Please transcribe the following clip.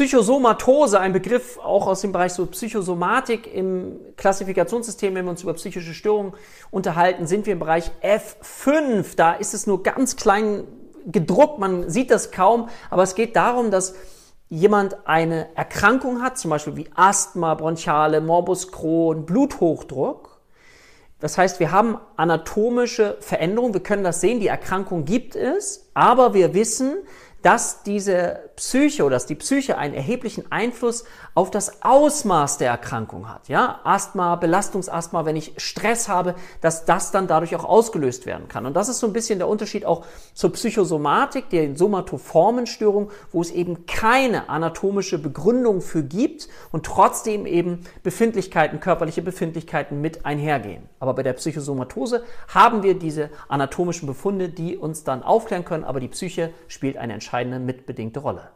Psychosomatose, ein Begriff auch aus dem Bereich so Psychosomatik im Klassifikationssystem, wenn wir uns über psychische Störungen unterhalten, sind wir im Bereich F5. Da ist es nur ganz klein gedruckt, man sieht das kaum, aber es geht darum, dass jemand eine Erkrankung hat, zum Beispiel wie Asthma, Bronchiale, Morbus Crohn, Bluthochdruck. Das heißt, wir haben anatomische Veränderungen, wir können das sehen, die Erkrankung gibt es, aber wir wissen, dass diese Psyche oder dass die Psyche einen erheblichen Einfluss auf das Ausmaß der Erkrankung hat. Ja, Asthma, Belastungsasthma, wenn ich Stress habe, dass das dann dadurch auch ausgelöst werden kann. Und das ist so ein bisschen der Unterschied auch zur Psychosomatik, der somatoformen Störung, wo es eben keine anatomische Begründung für gibt und trotzdem eben Befindlichkeiten, körperliche Befindlichkeiten mit einhergehen. Aber bei der Psychosomatose haben wir diese anatomischen Befunde, die uns dann aufklären können, aber die Psyche spielt eine entscheidende mitbedingte Rolle.